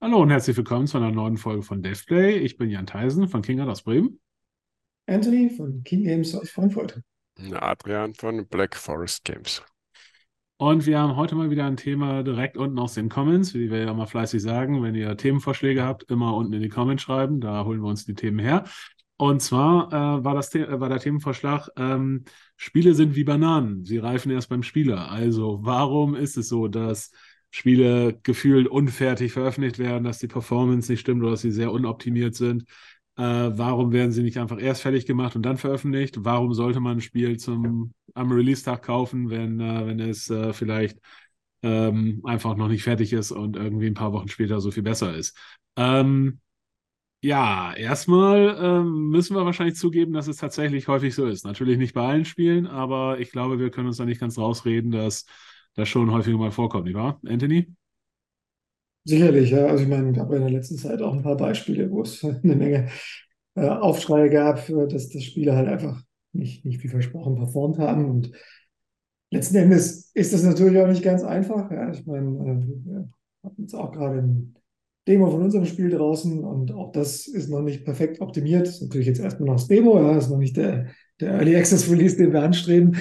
Hallo und herzlich willkommen zu einer neuen Folge von DevPlay. Ich bin Jan Theisen von Kingart aus Bremen. Anthony von King Games aus Frankfurt. Adrian von Black Forest Games. Und wir haben heute mal wieder ein Thema direkt unten aus den Comments, wie wir ja mal fleißig sagen. Wenn ihr Themenvorschläge habt, immer unten in die Comments schreiben, da holen wir uns die Themen her. Und zwar äh, war, das The war der Themenvorschlag, ähm, Spiele sind wie Bananen, sie reifen erst beim Spieler. Also warum ist es so, dass Spiele gefühlt unfertig veröffentlicht werden, dass die Performance nicht stimmt oder dass sie sehr unoptimiert sind? Äh, warum werden sie nicht einfach erst fertig gemacht und dann veröffentlicht? Warum sollte man ein Spiel zum, am Release-Tag kaufen, wenn, äh, wenn es äh, vielleicht ähm, einfach noch nicht fertig ist und irgendwie ein paar Wochen später so viel besser ist? Ähm, ja, erstmal ähm, müssen wir wahrscheinlich zugeben, dass es tatsächlich häufig so ist. Natürlich nicht bei allen Spielen, aber ich glaube, wir können uns da nicht ganz rausreden, dass das schon häufiger mal vorkommt, nicht wahr, Anthony? Sicherlich, ja. Also ich meine, gab in der letzten Zeit auch ein paar Beispiele, wo es eine Menge äh, Aufschreie gab, äh, dass das Spiele halt einfach nicht, nicht wie versprochen performt haben. Und letzten Endes ist das natürlich auch nicht ganz einfach. Ja. Ich meine, äh, wir hatten jetzt auch gerade ein Demo von unserem Spiel draußen und auch das ist noch nicht perfekt optimiert. Das ist natürlich jetzt erstmal noch das Demo, ja, das ist noch nicht der, der Early Access Release, den wir anstreben.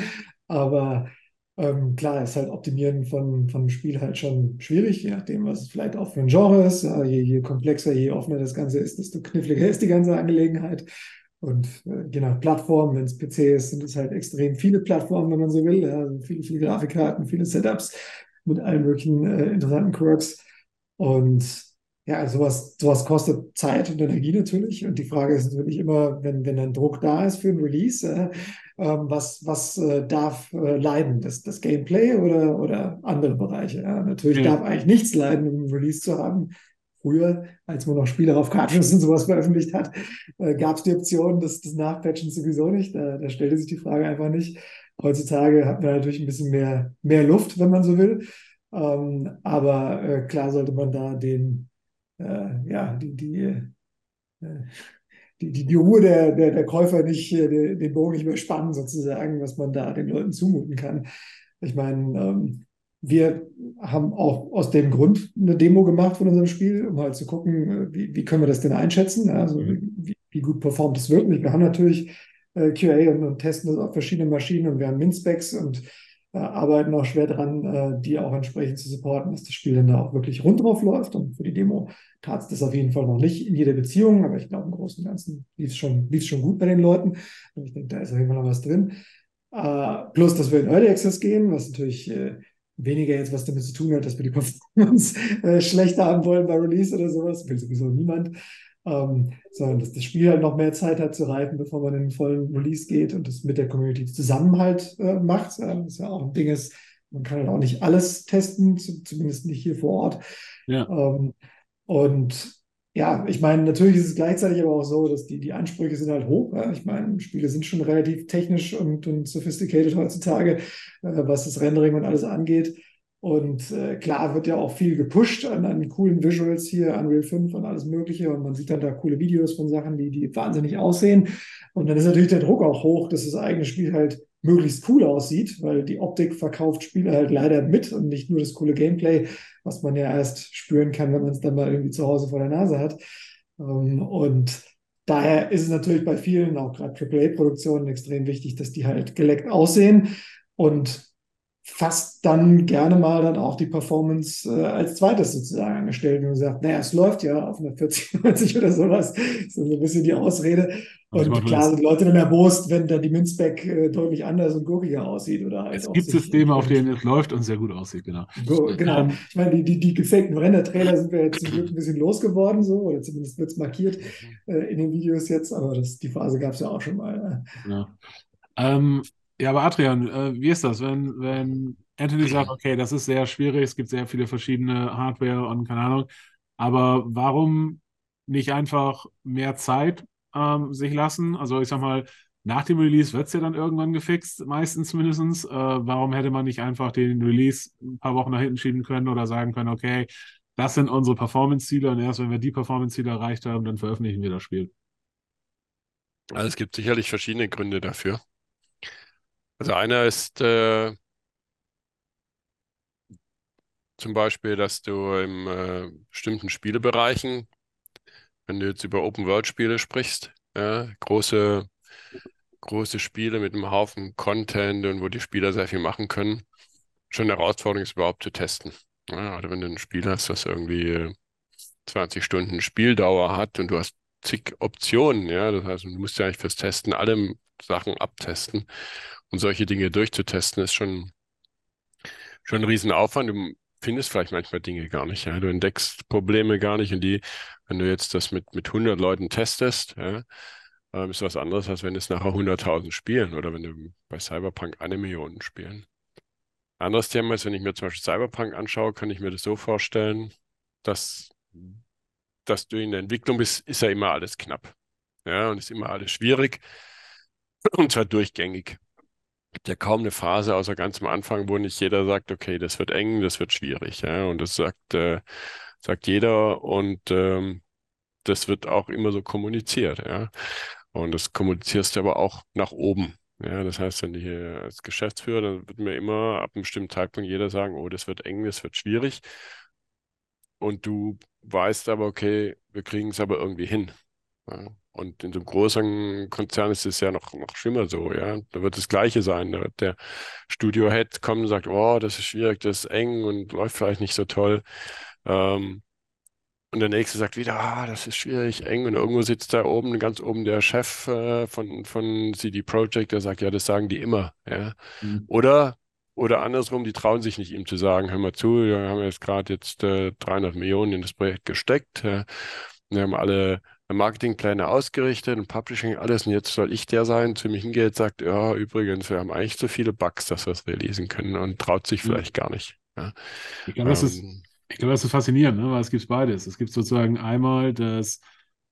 Aber ähm, klar ist halt Optimieren von, von Spiel halt schon schwierig, je nachdem, was es vielleicht auch für ein Genre ist. Ja, je, je, komplexer, je offener das Ganze ist, desto kniffliger ist die ganze Angelegenheit. Und äh, je nach Plattform, wenn es PC ist, sind es halt extrem viele Plattformen, wenn man so will. Ja, viele, viele Grafikkarten, viele Setups mit allen möglichen äh, interessanten Quirks. Und ja, sowas, sowas kostet Zeit und Energie natürlich. Und die Frage ist natürlich immer, wenn, wenn ein Druck da ist für ein Release, äh, äh, was, was äh, darf äh, leiden? Das, das Gameplay oder, oder andere Bereiche? Ja? Natürlich ja. darf eigentlich nichts leiden, um ein Release zu haben. Früher, als man noch Spiele auf Cartridges und sowas veröffentlicht hat, äh, gab es die Option des, des Nachpatchen sowieso nicht. Da, da stellte sich die Frage einfach nicht. Heutzutage hat man natürlich ein bisschen mehr, mehr Luft, wenn man so will. Ähm, aber äh, klar sollte man da den äh, ja, die, die, äh, die, die, die Ruhe der, der, der Käufer nicht, äh, den Bogen nicht mehr spannen, sozusagen, was man da den Leuten zumuten kann. Ich meine, ähm, wir haben auch aus dem Grund eine Demo gemacht von unserem Spiel, um halt zu gucken, äh, wie, wie können wir das denn einschätzen, also mhm. wie, wie gut performt es wirklich. Wir haben natürlich äh, QA und, und, testen das auf verschiedenen Maschinen und wir haben Min-Specs und arbeiten auch schwer dran, äh, die auch entsprechend zu supporten, dass das Spiel dann da auch wirklich rund drauf läuft. Und für die Demo tat es das auf jeden Fall noch nicht in jeder Beziehung, aber ich glaube, im Großen und Ganzen lief es schon, schon gut bei den Leuten. Und ich denke, da ist auf jeden Fall noch was drin. Äh, plus, dass wir in Early Access gehen, was natürlich äh, weniger jetzt was damit zu tun hat, dass wir die Performance äh, schlechter haben wollen bei Release oder sowas, will sowieso niemand ähm, sondern dass das Spiel halt noch mehr Zeit hat zu reifen, bevor man in den vollen Release geht und das mit der Community zusammen halt äh, macht. Äh, was ja auch ein Ding ist, man kann halt auch nicht alles testen, zumindest nicht hier vor Ort. Ja. Ähm, und ja, ich meine, natürlich ist es gleichzeitig aber auch so, dass die, die Ansprüche sind halt hoch. Ja? Ich meine, Spiele sind schon relativ technisch und, und sophisticated heutzutage, äh, was das Rendering und alles angeht. Und äh, klar wird ja auch viel gepusht an, an coolen Visuals hier, Unreal 5 und alles Mögliche. Und man sieht dann da coole Videos von Sachen, die, die wahnsinnig aussehen. Und dann ist natürlich der Druck auch hoch, dass das eigene Spiel halt möglichst cool aussieht, weil die Optik verkauft Spiele halt leider mit und nicht nur das coole Gameplay, was man ja erst spüren kann, wenn man es dann mal irgendwie zu Hause vor der Nase hat. Ähm, und daher ist es natürlich bei vielen, auch gerade AAA-Produktionen, extrem wichtig, dass die halt geleckt aussehen. Und fast dann gerne mal dann auch die Performance äh, als zweites sozusagen angestellt und gesagt, naja, es läuft ja auf einer 40, 90 oder sowas. Das ist so ein bisschen die Ausrede. Und klar sind Leute dann erbost, wenn dann die Münzback äh, deutlich anders und gurkiger aussieht. Oder halt es gibt Systeme, auf denen es läuft und sehr gut aussieht, genau. Genau. Ähm, ich meine, die, die, die gefakten Render-Trailer sind wir jetzt zum Glück ein bisschen losgeworden, so, oder zumindest wird es markiert äh, in den Videos jetzt, aber das, die Phase gab es ja auch schon mal. Genau. Ähm, ja, aber Adrian, äh, wie ist das, wenn, wenn Anthony sagt, okay, das ist sehr schwierig, es gibt sehr viele verschiedene Hardware und keine Ahnung, aber warum nicht einfach mehr Zeit ähm, sich lassen? Also ich sag mal, nach dem Release wird es ja dann irgendwann gefixt, meistens zumindest. Äh, warum hätte man nicht einfach den Release ein paar Wochen nach hinten schieben können oder sagen können, okay, das sind unsere Performance-Ziele und erst wenn wir die Performance-Ziele erreicht haben, dann veröffentlichen wir das Spiel. Also es gibt sicherlich verschiedene Gründe dafür. Also einer ist, äh, zum Beispiel, dass du in äh, bestimmten Spielebereichen, wenn du jetzt über Open-World-Spiele sprichst, ja, große, große Spiele mit einem Haufen Content und wo die Spieler sehr viel machen können, schon eine Herausforderung ist überhaupt zu testen. Ja, oder wenn du ein Spiel hast, das irgendwie 20 Stunden Spieldauer hat und du hast zig Optionen, ja, das heißt, du musst ja eigentlich fürs Testen alle Sachen abtesten und solche Dinge durchzutesten, ist schon, schon ein Riesenaufwand. Du findest vielleicht manchmal Dinge gar nicht, ja, du entdeckst Probleme gar nicht und die, wenn du jetzt das mit, mit 100 Leuten testest, ja, ähm, ist was anderes, als wenn es nachher 100.000 spielen oder wenn du bei Cyberpunk eine Million spielen. Anderes Thema ist, wenn ich mir zum Beispiel Cyberpunk anschaue, kann ich mir das so vorstellen, dass, dass du in der Entwicklung bist, ist ja immer alles knapp. Ja, und ist immer alles schwierig und zwar durchgängig. Gibt ja kaum eine Phase, außer ganz am Anfang, wo nicht jeder sagt, okay, das wird eng, das wird schwierig. Ja, und das sagt, äh, sagt jeder und ähm, das wird auch immer so kommuniziert. Ja, und das kommunizierst du aber auch nach oben. Ja, das heißt, wenn du hier als Geschäftsführer, dann wird mir immer ab einem bestimmten Zeitpunkt jeder sagen, oh, das wird eng, das wird schwierig. Und du weißt aber, okay, wir kriegen es aber irgendwie hin. Ja. Und in so einem großen Konzern ist es ja noch, noch schlimmer so, ja. Da wird das Gleiche sein. Da wird der Studio-Head kommen und sagt, oh, das ist schwierig, das ist eng und läuft vielleicht nicht so toll. Ähm, und der nächste sagt wieder, ah, das ist schwierig, eng. Und irgendwo sitzt da oben, ganz oben der Chef äh, von, von CD Projekt, der sagt, ja, das sagen die immer. Ja. Mhm. Oder, oder andersrum, die trauen sich nicht, ihm zu sagen, hör mal zu, wir haben jetzt gerade jetzt äh, 300 Millionen in das Projekt gesteckt. Äh, wir haben alle Marketingpläne ausgerichtet und Publishing, alles. Und jetzt soll ich der sein, zu mir hingeht, sagt, ja, übrigens, wir haben eigentlich zu viele Bugs, dass wir es releasen können und traut sich mhm. vielleicht gar nicht. Ja. Ich glaube, ähm, das ist ich glaube, das ist faszinierend, ne? weil es gibt beides. Es gibt sozusagen einmal das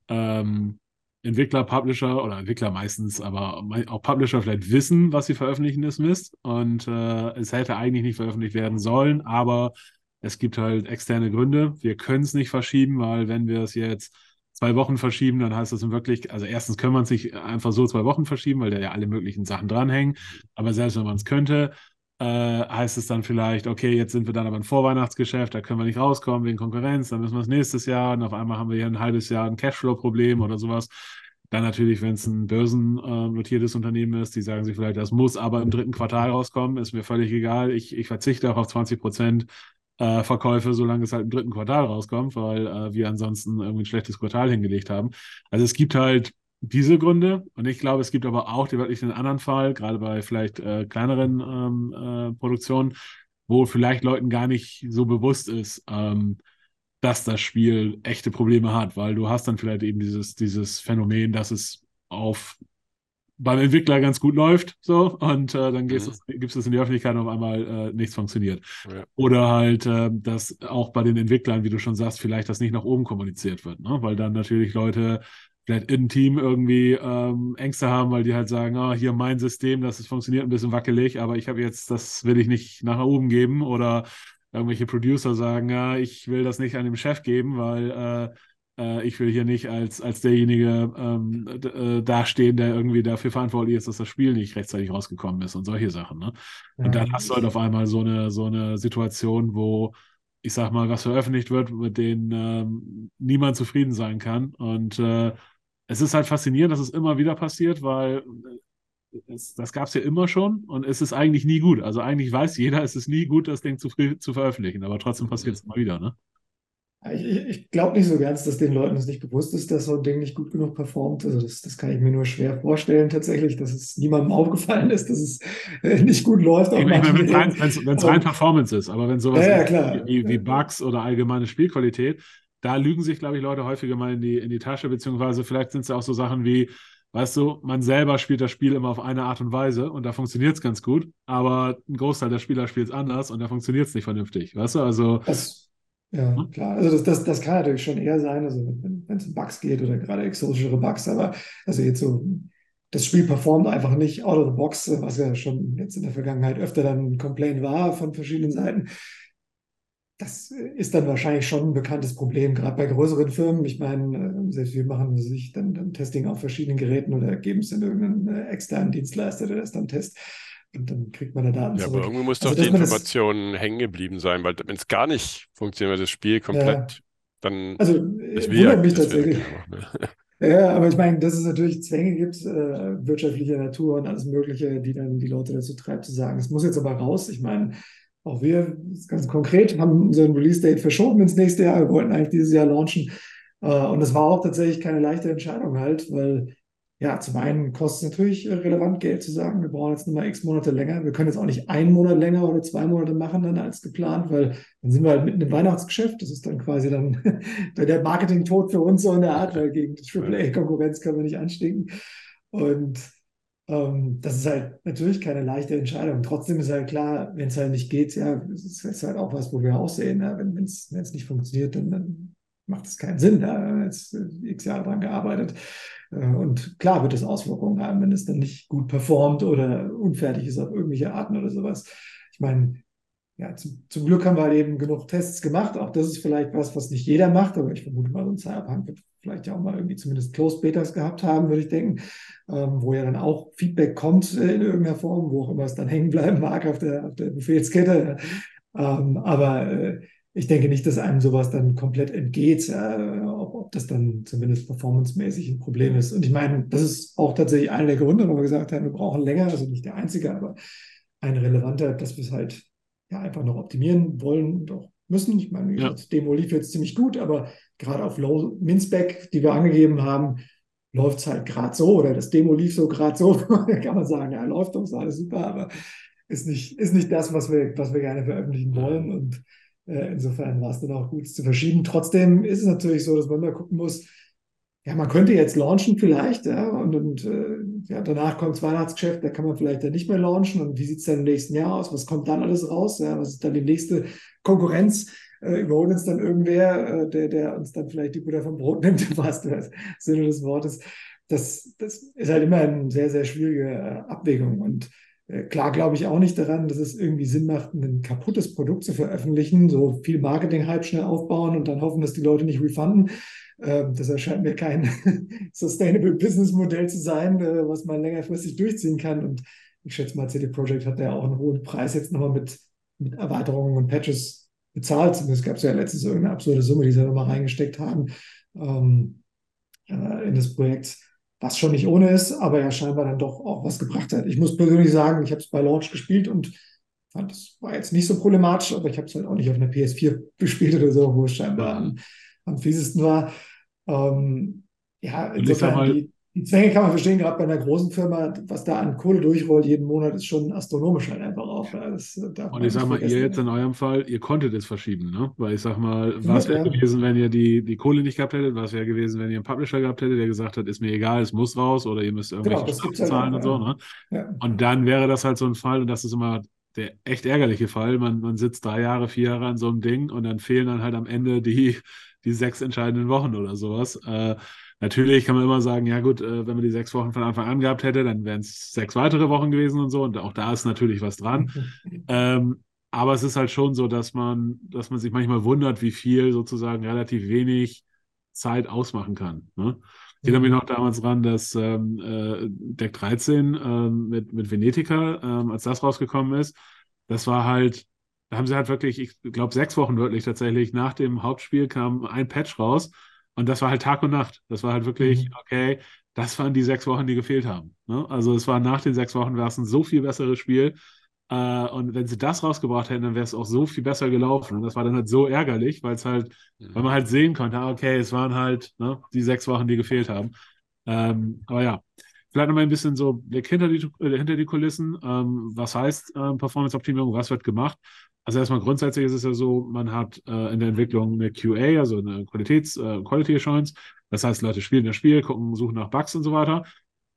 ähm, Entwickler, Publisher oder Entwickler meistens, aber auch Publisher vielleicht wissen, was sie veröffentlichen, ist Mist. Und äh, es hätte eigentlich nicht veröffentlicht werden sollen, aber es gibt halt externe Gründe. Wir können es nicht verschieben, weil wenn wir es jetzt zwei Wochen verschieben, dann heißt das wirklich, also erstens können wir es nicht einfach so zwei Wochen verschieben, weil da ja alle möglichen Sachen dranhängen. Aber selbst wenn man es könnte, äh, heißt es dann vielleicht, okay, jetzt sind wir dann aber ein Vorweihnachtsgeschäft, da können wir nicht rauskommen wegen Konkurrenz, dann müssen wir es nächstes Jahr und auf einmal haben wir hier ein halbes Jahr ein Cashflow-Problem oder sowas. Dann natürlich, wenn es ein börsennotiertes Unternehmen ist, die sagen sich vielleicht, das muss aber im dritten Quartal rauskommen, ist mir völlig egal. Ich, ich verzichte auch auf 20 Prozent äh, Verkäufe, solange es halt im dritten Quartal rauskommt, weil äh, wir ansonsten irgendwie ein schlechtes Quartal hingelegt haben. Also es gibt halt diese Gründe. Und ich glaube, es gibt aber auch die wirklich einen anderen Fall, gerade bei vielleicht äh, kleineren ähm, äh, Produktionen, wo vielleicht Leuten gar nicht so bewusst ist, ähm, dass das Spiel echte Probleme hat, weil du hast dann vielleicht eben dieses, dieses Phänomen, dass es auf beim Entwickler ganz gut läuft, so, und äh, dann mhm. es, gibst es in die Öffentlichkeit und auf einmal äh, nichts funktioniert. Ja. Oder halt, äh, dass auch bei den Entwicklern, wie du schon sagst, vielleicht das nicht nach oben kommuniziert wird, ne? weil dann natürlich Leute vielleicht im Team irgendwie ähm, Ängste haben, weil die halt sagen, ah, hier mein System, das ist, funktioniert ein bisschen wackelig, aber ich habe jetzt, das will ich nicht nach oben geben oder irgendwelche Producer sagen, ja, ich will das nicht an dem Chef geben, weil äh, ich will hier nicht als, als derjenige ähm, äh, dastehen, der irgendwie dafür verantwortlich ist, dass das Spiel nicht rechtzeitig rausgekommen ist und solche Sachen. Ne? Und dann hast du halt auf einmal so eine, so eine Situation, wo ich sag mal, was veröffentlicht wird, mit denen ähm, niemand zufrieden sein kann. Und äh, es ist halt faszinierend, dass es immer wieder passiert, weil äh, es, das gab es ja immer schon und es ist eigentlich nie gut. Also eigentlich weiß jeder, es ist nie gut, das Ding zu, zu veröffentlichen, aber trotzdem passiert es immer wieder, ne? Ich, ich glaube nicht so ganz, dass den Leuten es nicht bewusst ist, dass so ein Ding nicht gut genug performt. Also das, das kann ich mir nur schwer vorstellen tatsächlich, dass es niemandem aufgefallen ist, dass es äh, nicht gut läuft. Ich meine, wenn es rein Performance ist, aber wenn sowas ja, ja, wie, wie Bugs oder allgemeine Spielqualität, da lügen sich, glaube ich, Leute häufiger mal in die, in die Tasche, beziehungsweise vielleicht sind es ja auch so Sachen wie, weißt du, man selber spielt das Spiel immer auf eine Art und Weise und da funktioniert es ganz gut, aber ein Großteil der Spieler spielt es anders und da funktioniert es nicht vernünftig, weißt du, also... Das, ja, hm? klar, also das, das, das kann natürlich schon eher sein, also wenn es um Bugs geht oder gerade exotischere Bugs, aber also jetzt so das Spiel performt einfach nicht out of the box, was ja schon jetzt in der Vergangenheit öfter dann ein Complaint war von verschiedenen Seiten das ist dann wahrscheinlich schon ein bekanntes Problem, gerade bei größeren Firmen. Ich meine, äh, selbst wir machen sich dann, dann Testing auf verschiedenen Geräten oder geben es in irgendeinen äh, externen Dienstleister, der das dann testet. Und dann kriegt man da Daten Ja, zurück. aber irgendwie muss Also, doch die man das, Information hängen geblieben sein, weil wenn es gar nicht funktioniert, das Spiel komplett, dann, also äh, ja, wundert mich ja tatsächlich. Ne? Ja, aber ich meine, dass es natürlich Zwänge gibt, äh, wirtschaftlicher Natur und alles Mögliche, die dann die Leute dazu treibt, zu sagen, es muss jetzt aber raus. Ich meine, auch wir, ganz konkret, haben unseren Release-Date verschoben ins nächste Jahr. Wir wollten eigentlich dieses Jahr launchen. Äh, und das war auch tatsächlich keine leichte Entscheidung halt, weil ja, zum einen kostet es natürlich relevant Geld zu sagen, wir brauchen jetzt nochmal x Monate länger. Wir können jetzt auch nicht einen Monat länger oder zwei Monate machen dann als geplant, weil dann sind wir halt mitten im Weihnachtsgeschäft. Das ist dann quasi dann der Marketing-Tod für uns so in der Art, weil gegen die AAA-Konkurrenz können wir nicht anstinken. Und ähm, das ist halt natürlich keine leichte Entscheidung. Trotzdem ist halt klar, wenn es halt nicht geht, ja, es ist halt auch was, wo wir auch sehen, ja, wenn es nicht funktioniert, dann, dann macht es keinen Sinn. Da haben wir jetzt x Jahre dran gearbeitet. Äh, Und klar wird es Auswirkungen haben, wenn es dann nicht gut performt oder unfertig ist auf irgendwelche Arten oder sowas. Ich meine, ja, zum, zum Glück haben wir halt eben genug Tests gemacht. Auch das ist vielleicht was, was nicht jeder macht, aber ich vermute mal, so ein Cyberpunk wird vielleicht ja auch mal irgendwie zumindest Closed Betas gehabt haben, würde ich denken, ähm, wo ja dann auch Feedback kommt äh, in irgendeiner Form, wo auch immer es dann hängen bleiben mag auf der, auf der Befehlskette. Ähm, aber äh, ich denke nicht, dass einem sowas dann komplett entgeht, äh, ob, ob das dann zumindest performancemäßig ein Problem ist. Und ich meine, das ist auch tatsächlich einer der Gründe, warum wir gesagt haben, wir brauchen länger, also nicht der einzige, aber ein relevanter, dass wir es halt ja einfach noch optimieren wollen und auch müssen. Ich meine, Ja. gesagt, Demo lief jetzt ziemlich gut, aber gerade auf Low Min-Spec, die wir angegeben haben, läuft es halt gerade so oder das Demo lief so gerade so. Da kann man sagen, ja, läuft doch, ist alles super, aber ist nicht, ist nicht das, was wir, was wir gerne veröffentlichen wollen. Und insofern war es dann auch gut, zu verschieben. Trotzdem ist es natürlich so, dass man mal gucken muss, ja, man könnte jetzt launchen vielleicht, ja, und, und äh, ja, danach kommt das Weihnachtsgeschäft, da kann man vielleicht dann nicht mehr launchen. Und wie sieht es dann im nächsten Jahr aus? Was kommt dann alles raus? Ja, was ist dann die nächste Konkurrenz? Äh, überholt uns dann irgendwer, äh, der, der uns dann vielleicht die Butter vom Brot nimmt, im wahrsten Sinne des Wortes. Das, das ist halt immer eine sehr, sehr schwierige äh, Abwägung. Und äh, klar glaube ich auch nicht daran, dass es irgendwie Sinn macht, ein kaputtes Produkt zu veröffentlichen, so viel Marketing-Hype schnell aufbauen und dann hoffen, dass die Leute nicht refunden. Ähm, Das erscheint mir kein Sustainable Business Modell zu sein, äh, was man längerfristig durchziehen kann. Und ich schätze mal, CD Projekt hat ja auch einen hohen Preis jetzt nochmal mit, mit Erweiterungen und Patches bezahlt. Es gab ja letztens irgendeine absurde Summe, die sie nochmal reingesteckt haben ähm, äh, in das Projekt, was schon nicht ohne ist, aber ja scheinbar dann doch auch was gebracht hat. Ich muss persönlich sagen, ich habe es bei Launch gespielt und fand, es war jetzt nicht so problematisch, aber ich habe es halt auch nicht auf einer PS4 gespielt oder so, wo es scheinbar am, am fiesesten war. Ähm, ja, insofern, die, die Zwänge kann man verstehen, gerade bei einer großen Firma, was da an Kohle durchrollt jeden Monat, ist schon astronomisch halt einfach auch. Das äh, Und ich sag mal, ihr jetzt in eurem Fall, ihr konntet es verschieben, ne? Weil ich sag mal, was wäre gewesen, wenn ihr die, die Kohle nicht gehabt hättet? Was wäre gewesen, wenn ihr einen Publisher gehabt hättet, der gesagt hat, ist mir egal, es muss raus oder ihr müsst irgendwelche Genau, Strafen halt zahlen auch, und so, ne? Ja. Und dann wäre das halt so ein Fall, und das ist immer der echt ärgerliche Fall. Man, man sitzt drei Jahre, vier Jahre an so einem Ding und dann fehlen dann halt am Ende die, die sechs entscheidenden Wochen oder sowas. Äh, natürlich kann man immer sagen, ja gut, äh, wenn man die sechs Wochen von Anfang an gehabt hätte, dann wären es sechs weitere Wochen gewesen und so. Und auch da ist natürlich was dran. Ähm, aber es ist halt schon so, dass man, dass man sich manchmal wundert, wie viel sozusagen relativ wenig Zeit ausmachen kann. Ne? Ich erinnere mich noch damals dran, dass ähm, äh, Deck 13 ähm, mit, mit Venetica, ähm, als das rausgekommen ist, das war halt, da haben sie halt wirklich, ich glaube, sechs Wochen wirklich tatsächlich nach dem Hauptspiel kam ein Patch raus und das war halt Tag und Nacht. Das war halt wirklich, Mhm. okay, das waren die sechs Wochen, die gefehlt haben. Ne? Also es war nach den sechs Wochen, war es ein so viel besseres Spiel. Äh, und wenn sie das rausgebracht hätten, dann wäre es auch so viel besser gelaufen. Und das war dann halt so ärgerlich, weil es halt, weil man halt sehen konnte, ah, okay, es waren halt ne, die sechs Wochen, die gefehlt haben. Ähm, aber ja, vielleicht noch mal ein bisschen so Blick hinter die, äh, hinter die Kulissen. Ähm, was heißt ähm, Performance-Optimierung? Was wird gemacht? Also erstmal grundsätzlich ist es ja so, man hat äh, in der Entwicklung eine QA, also eine Qualitäts, äh, Quality Assurance. Das heißt, Leute spielen das Spiel, gucken, suchen nach Bugs und so weiter.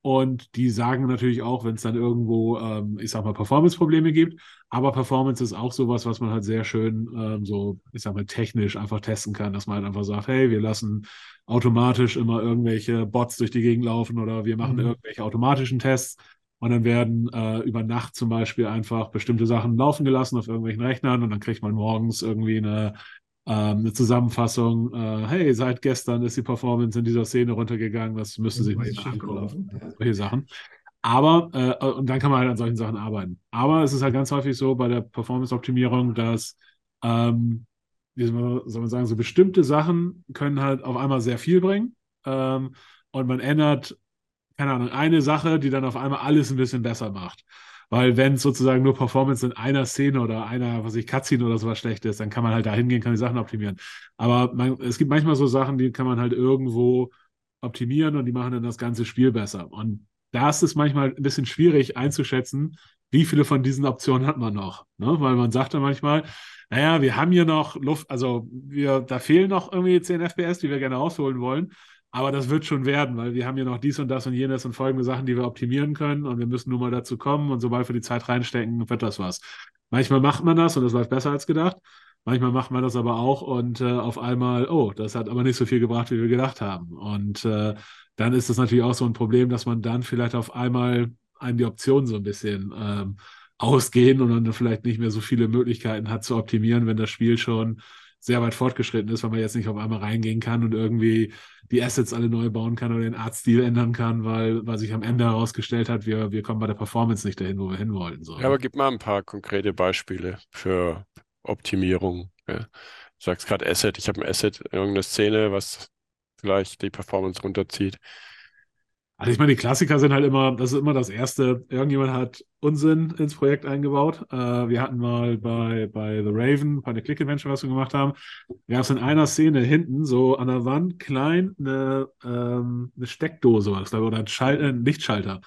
Und die sagen natürlich auch, wenn es dann irgendwo, ähm, ich sag mal, Performance-Probleme gibt. Aber Performance ist auch sowas, was man halt sehr schön ähm, so, ich sag mal, technisch einfach testen kann, dass man halt einfach sagt, hey, wir lassen automatisch immer irgendwelche Bots durch die Gegend laufen oder wir machen Mhm. irgendwelche automatischen Tests. Und dann werden äh, über Nacht zum Beispiel einfach bestimmte Sachen laufen gelassen auf irgendwelchen Rechnern und dann kriegt man morgens irgendwie eine, ähm, eine Zusammenfassung. Äh, hey, seit gestern ist die Performance in dieser Szene runtergegangen, das müsste sich mal angucken. Ja. Solche Sachen. Aber, äh, und dann kann man halt an solchen Sachen arbeiten. Aber es ist halt ganz häufig so bei der Performance-Optimierung, dass, ähm, wie soll man sagen, so bestimmte Sachen können halt auf einmal sehr viel bringen. Ähm, und man ändert, keine Ahnung, eine Sache, die dann auf einmal alles ein bisschen besser macht. Weil wenn sozusagen nur Performance in einer Szene oder einer, was ich, Cutscene oder sowas schlecht ist, dann kann man halt da hingehen, kann die Sachen optimieren. Aber man, es gibt manchmal so Sachen, die kann man halt irgendwo optimieren und die machen dann das ganze Spiel besser. Und da ist es manchmal ein bisschen schwierig einzuschätzen, wie viele von diesen Optionen hat man noch. Ne? Weil man sagt dann manchmal, naja, wir haben hier noch Luft, also wir, da fehlen noch irgendwie 10 FPS, die wir gerne rausholen wollen. Aber das wird schon werden, weil wir haben ja noch dies und das und jenes und folgende Sachen, die wir optimieren können und wir müssen nur mal dazu kommen und sobald wir die Zeit reinstecken, wird das was. Manchmal macht man das und es läuft besser als gedacht. Manchmal macht man das aber auch und äh, auf einmal, oh, das hat aber nicht so viel gebracht, wie wir gedacht haben. Und äh, dann ist das natürlich auch so ein Problem, dass man dann vielleicht auf einmal einem die Optionen so ein bisschen ähm, ausgehen und dann vielleicht nicht mehr so viele Möglichkeiten hat zu optimieren, wenn das Spiel schon sehr weit fortgeschritten ist, weil man jetzt nicht auf einmal reingehen kann und irgendwie die Assets alle neu bauen kann oder den Artstil ändern kann, weil, weil sich am Ende herausgestellt hat, wir, wir kommen bei der Performance nicht dahin, wo wir hin wollten. So. Ja, aber gib mal ein paar konkrete Beispiele für Optimierung. Ja. Du sagst gerade Asset, ich habe ein Asset, irgendeine Szene, was vielleicht die Performance runterzieht. Also ich meine, die Klassiker sind halt immer, das ist immer das Erste. Irgendjemand hat Unsinn ins Projekt eingebaut. Äh, wir hatten mal bei, bei The Raven, bei der Click Adventure, was wir gemacht haben, gab es in einer Szene hinten so an der Wand klein eine, ähm, eine Steckdose was da, oder ein, Schal äh, ein Lichtschalter.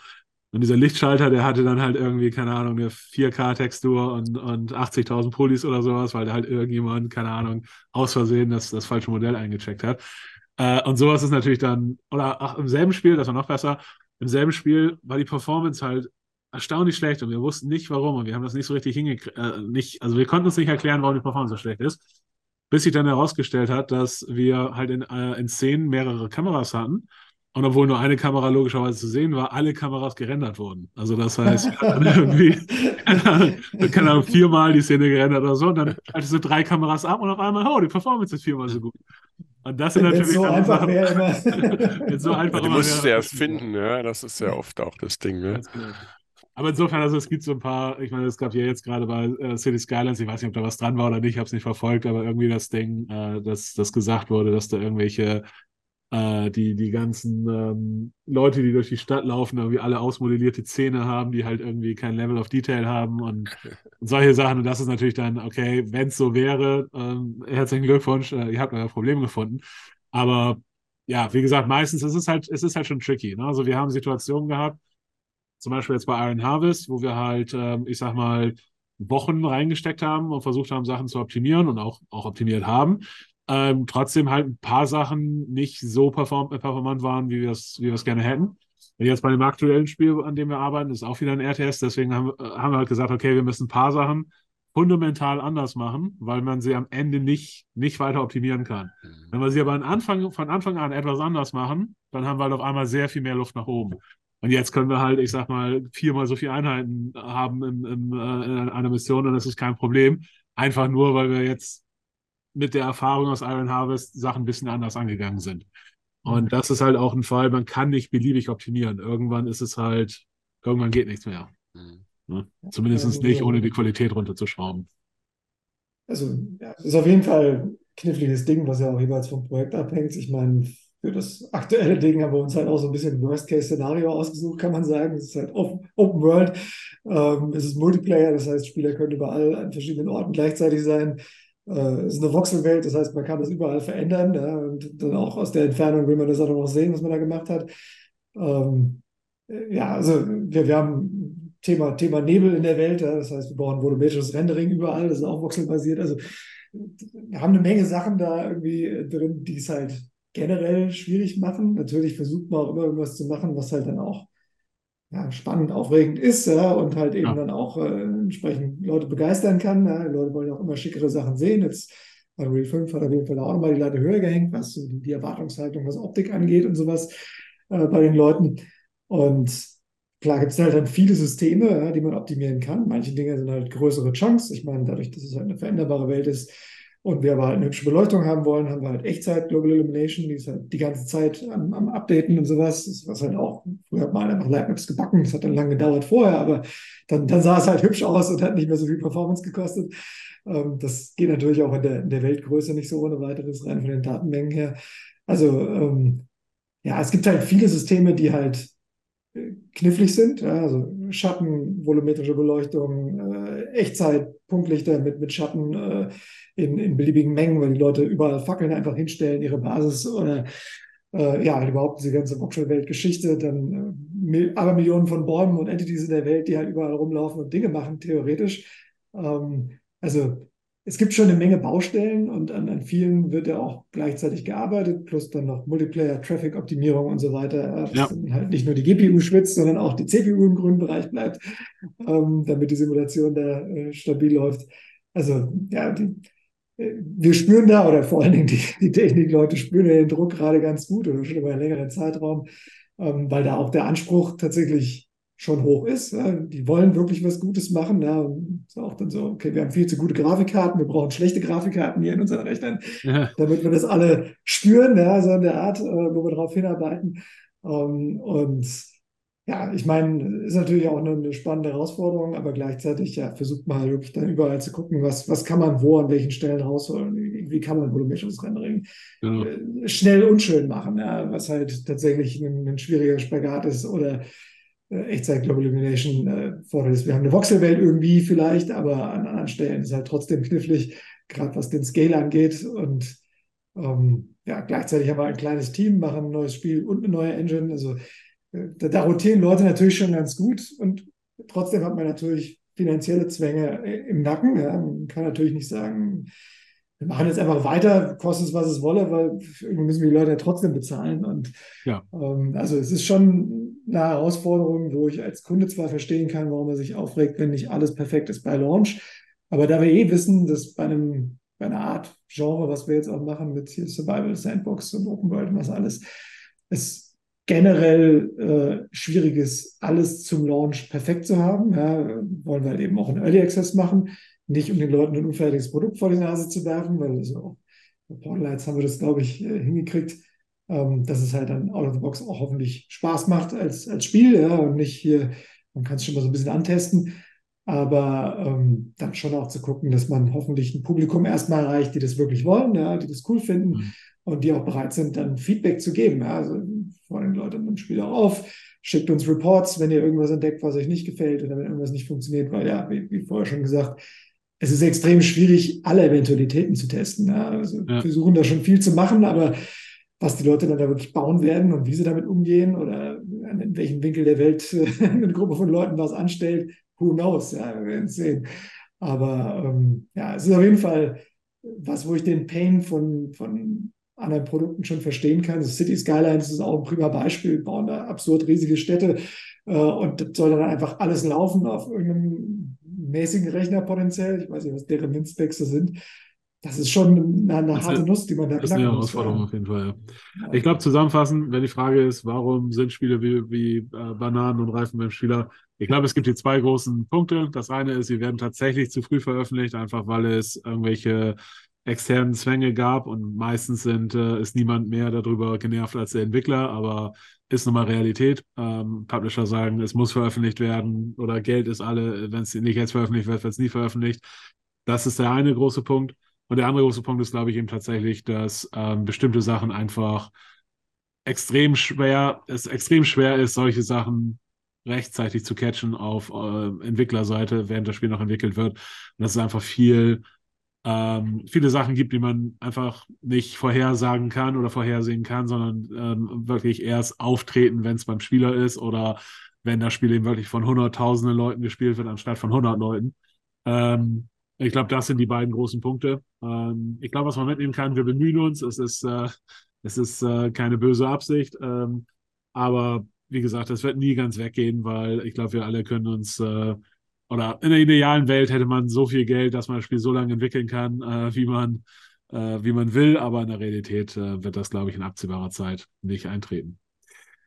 Und dieser Lichtschalter, der hatte dann halt irgendwie, keine Ahnung, eine 4K-Textur und, und 80.000 Polis oder sowas, weil da halt irgendjemand, keine Ahnung, aus Versehen das, das falsche Modell eingecheckt hat. Äh, und sowas ist natürlich dann, oder ach, im selben Spiel, das war noch besser, im selben Spiel war die Performance halt erstaunlich schlecht und wir wussten nicht warum und wir haben das nicht so richtig hingekriegt, äh, nicht, also wir konnten uns nicht erklären, warum die Performance so schlecht ist, bis sich dann herausgestellt hat, dass wir halt in, äh, in Szenen mehrere Kameras hatten und obwohl nur eine Kamera logischerweise zu sehen war, alle Kameras gerendert wurden. Also das heißt, irgendwie, keine Ahnung, viermal die Szene gerendert oder so und dann schaltest du drei Kameras ab und auf einmal, oh, die Performance ist viermal so gut. Und das sind natürlich so einfach Sachen, wäre wenn so einfach Ja, du immer musst es erst finden, ja. Das ist ja oft auch das Ding, ne? Genau. Aber insofern, also es gibt so ein paar, ich meine, es gab ja jetzt gerade bei äh, City Skylines, ich weiß nicht, ob da was dran war oder nicht, ich habe es nicht verfolgt, aber irgendwie das Ding, äh, dass, dass gesagt wurde, dass da irgendwelche, äh, die, die ganzen ähm, Leute, die durch die Stadt laufen, irgendwie alle ausmodellierte Zähne haben, die halt irgendwie kein Level of Detail haben und, und solche Sachen. Und das ist natürlich dann, okay, wenn es so wäre, ähm, herzlichen Glückwunsch, äh, ihr habt euer Problem gefunden. Aber ja, wie gesagt, meistens ist es halt, es ist halt schon tricky. Ne? Also wir haben Situationen gehabt, zum Beispiel jetzt bei Iron Harvest, wo wir halt, ähm, ich sag mal, Wochen reingesteckt haben und versucht haben, Sachen zu optimieren und auch, auch optimiert haben. Ähm, trotzdem halt ein paar Sachen nicht so perform performant waren, wie wir es wie gerne hätten. Und jetzt bei dem aktuellen Spiel, an dem wir arbeiten, ist auch wieder ein RTS. Deswegen haben, äh, haben wir halt gesagt, okay, wir müssen ein paar Sachen fundamental anders machen, weil man sie am Ende nicht, nicht weiter optimieren kann. Mhm. Wenn wir sie aber an Anfang, von Anfang an etwas anders machen, dann haben wir halt auf einmal sehr viel mehr Luft nach oben. Und jetzt können wir halt, ich sag mal, viermal so viele Einheiten haben im, im, äh, in einer Mission und das ist kein Problem. Einfach nur, weil wir jetzt mit der Erfahrung aus Iron Harvest Sachen ein bisschen anders angegangen sind. Und das ist halt auch ein Fall, man kann nicht beliebig optimieren. Irgendwann ist es halt, irgendwann geht nichts mehr. Mhm. Ne? Zumindest nicht, ohne die Qualität runterzuschrauben. Also, ja, ist auf jeden Fall ein kniffliges Ding, was ja auch jeweils vom Projekt abhängt. Ich meine, für das aktuelle Ding haben wir uns halt auch so ein bisschen ein Worst-Case-Szenario ausgesucht, kann man sagen. Es ist halt Open, Open World, ähm, es ist Multiplayer, das heißt, Spieler können überall an verschiedenen Orten gleichzeitig sein. Äh, es ist eine Voxelwelt, das heißt, man kann das überall verändern. Ja, und dann auch aus der Entfernung will man das auch noch sehen, was man da gemacht hat. Ähm, ja, also wir, wir haben Thema, Thema Nebel in der Welt, ja, das heißt, wir brauchen volumetrisches Rendering überall, das ist auch voxelbasiert. Also wir haben eine Menge Sachen da irgendwie drin, die es halt generell schwierig machen. Natürlich versucht man auch immer irgendwas zu machen, was halt dann auch ja, spannend, aufregend ist ja, und halt eben Ja. dann auch äh, entsprechend Leute begeistern kann. Ja. Die Leute wollen auch immer schickere Sachen sehen. Jetzt bei Unreal 5 hat auf jeden Fall auch nochmal die Latte höher gehängt, was so die, die Erwartungshaltung, was Optik angeht und sowas äh, bei den Leuten. Und klar gibt es halt dann viele Systeme, ja, die man optimieren kann. Manche Dinge sind halt größere Chunks. Ich meine, dadurch, dass es halt eine veränderbare Welt ist, Und wir aber halt eine hübsche Beleuchtung haben wollen, haben wir halt Echtzeit Global Illumination, die ist halt die ganze Zeit am, am Updaten und sowas. Das, was halt auch, früher hat man einfach Lightmaps gebacken, das hat dann lange gedauert vorher, aber dann, dann sah es halt hübsch aus und hat nicht mehr so viel Performance gekostet. Ähm, das geht natürlich auch in der, in der Weltgröße nicht so ohne weiteres rein von den Datenmengen her. Also ähm, ja, es gibt halt viele Systeme, die halt knifflig sind. Ja, also Schatten, volumetrische Beleuchtung, äh, Echtzeit, Punktlichter mit, mit Schatten äh, in, in beliebigen Mengen, weil die Leute überall Fackeln einfach hinstellen, ihre Basis oder äh, ja, überhaupt diese ganze Voxel-Welt-Geschichte, dann äh, aber Millionen von Bäumen und Entities in der Welt, die halt überall rumlaufen und Dinge machen, theoretisch. Ähm, also es gibt schon eine Menge Baustellen und an, an vielen wird ja auch gleichzeitig gearbeitet, plus dann noch Multiplayer, Traffic-Optimierung und so weiter, dass ja. dann halt nicht nur die GPU schwitzt, sondern auch die CPU im grünen Bereich bleibt, ähm, damit die Simulation da äh, stabil läuft. Also ja, die, äh, wir spüren da, oder vor allen Dingen die, die Technikleute spüren ja den Druck gerade ganz gut oder schon über einen längeren Zeitraum, ähm, weil da auch der Anspruch tatsächlich schon hoch ist. Ja, die wollen wirklich was Gutes machen. Ja, ist auch dann so, okay, wir haben viel zu gute Grafikkarten, wir brauchen schlechte Grafikkarten hier in unseren Rechnern, ja. damit wir das alle spüren, ja, so in der Art, äh, wo wir darauf hinarbeiten. Ähm, und ja, ich meine, ist natürlich auch eine, eine, spannende Herausforderung, aber gleichzeitig ja, versucht man halt wirklich dann überall zu gucken, was, was kann man wo an welchen Stellen rausholen, wie, wie kann man volumetrisches Rendering ja. Äh, schnell unschön machen, ja, was halt tatsächlich ein, ein schwieriger Spagat ist oder Echtzeit Global Illumination äh, fordert ist. Wir haben eine Voxelwelt irgendwie vielleicht, aber an anderen Stellen ist es halt trotzdem knifflig, gerade was den Scale angeht. Und ähm, ja, gleichzeitig haben wir ein kleines Team, machen ein neues Spiel und eine neue Engine. Also äh, da, da rotieren Leute natürlich schon ganz gut und trotzdem hat man natürlich finanzielle Zwänge äh, im Nacken. Ja. Man kann natürlich nicht sagen, wir machen jetzt einfach weiter, kostet es, was es wolle, weil irgendwie müssen wir die Leute ja trotzdem bezahlen. Und ja. ähm, also es ist schon eine Herausforderung, wo ich als Kunde zwar verstehen kann, warum er sich aufregt, wenn nicht alles perfekt ist bei Launch. Aber da wir eh wissen, dass bei einem bei einer Art Genre, was wir jetzt auch machen mit Survival Sandbox und Open World und was alles, es generell äh, schwierig ist, alles zum Launch perfekt zu haben. Ja, wollen wir halt eben auch einen Early Access machen nicht um den Leuten ein unfertiges Produkt vor die Nase zu werfen, weil also bei haben wir das, glaube ich, äh, hingekriegt, ähm, dass es halt dann out of the box auch hoffentlich Spaß macht als, als Spiel ja, und nicht hier, man kann es schon mal so ein bisschen antesten, aber ähm, dann schon auch zu gucken, dass man hoffentlich ein Publikum erstmal erreicht, die das wirklich wollen, ja, die das cool finden mhm. und die auch bereit sind, dann Feedback zu geben. Ja. Also vor den Leuten im Spiel auch auf, schickt uns Reports, wenn ihr irgendwas entdeckt, was euch nicht gefällt oder wenn irgendwas nicht funktioniert, weil ja, wie, wie vorher schon gesagt, es ist extrem schwierig, alle Eventualitäten zu testen. Ja. Also ja. wir versuchen da schon viel zu machen, aber was die Leute dann da wirklich bauen werden und wie sie damit umgehen oder in welchem Winkel der Welt eine Gruppe von Leuten was anstellt, who knows, ja, wir werden es sehen. Aber ähm, ja, es ist auf jeden Fall was, wo ich den Pain von, von anderen Produkten schon verstehen kann. Das City Skylines ist auch ein prima Beispiel, bauen da absurd riesige Städte äh, und das soll dann einfach alles laufen auf irgendeinem mäßigen Rechner potenziell. Ich weiß nicht, was deren Mindspecs sind. Das ist schon eine, eine harte Nuss, die man da knacken Das ist eine Herausforderung muss, auf jeden Fall. Ja. Ich glaube, zusammenfassend, wenn die Frage ist, warum sind Spiele wie, wie äh, Bananen und Reifen beim Spieler? Ich glaube, es gibt hier zwei großen Punkte. Das eine ist, sie werden tatsächlich zu früh veröffentlicht, einfach weil es irgendwelche externen Zwänge gab und meistens sind, äh, ist niemand mehr darüber genervt als der Entwickler, aber ist nun mal Realität. Ähm, Publisher sagen, es muss veröffentlicht werden oder Geld ist alle, wenn es nicht jetzt veröffentlicht wird, wird es nie veröffentlicht. Das ist der eine große Punkt. Und der andere große Punkt ist, glaube ich, eben tatsächlich, dass ähm, bestimmte Sachen einfach extrem schwer, es extrem schwer ist, solche Sachen rechtzeitig zu catchen auf äh, Entwicklerseite, während das Spiel noch entwickelt wird. Und das ist einfach viel ähm, viele Sachen gibt, die man einfach nicht vorhersagen kann oder vorhersehen kann, sondern ähm, wirklich erst auftreten, wenn es beim Spieler ist oder wenn das Spiel eben wirklich von hunderttausenden Leuten gespielt wird, anstatt von hundert Leuten. Ähm, ich glaube, das sind die beiden großen Punkte. Ähm, ich glaube, was man mitnehmen kann, wir bemühen uns. Es ist, äh, es ist äh, keine böse Absicht. Ähm, aber wie gesagt, es wird nie ganz weggehen, weil ich glaube, wir alle können uns äh, oder in der idealen Welt hätte man so viel Geld, dass man das Spiel so lange entwickeln kann, äh, wie man äh, wie man will, aber in der Realität äh, wird das, glaube ich, in absehbarer Zeit nicht eintreten.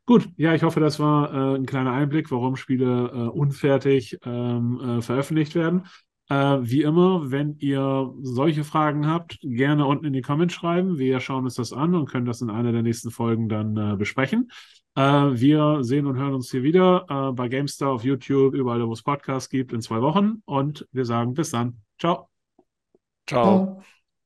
Gut, ja, ich hoffe, das war äh, ein kleiner Einblick, warum Spiele äh, unfertig ähm, äh, veröffentlicht werden. Äh, wie immer, wenn ihr solche Fragen habt, gerne unten in die Comments schreiben. Wir schauen uns das an und können das in einer der nächsten Folgen dann äh, besprechen. Äh, wir sehen und hören uns hier wieder äh, bei GameStar auf YouTube, überall, wo es Podcasts gibt, in zwei Wochen. Und wir sagen bis dann. Ciao. Ciao. Ja.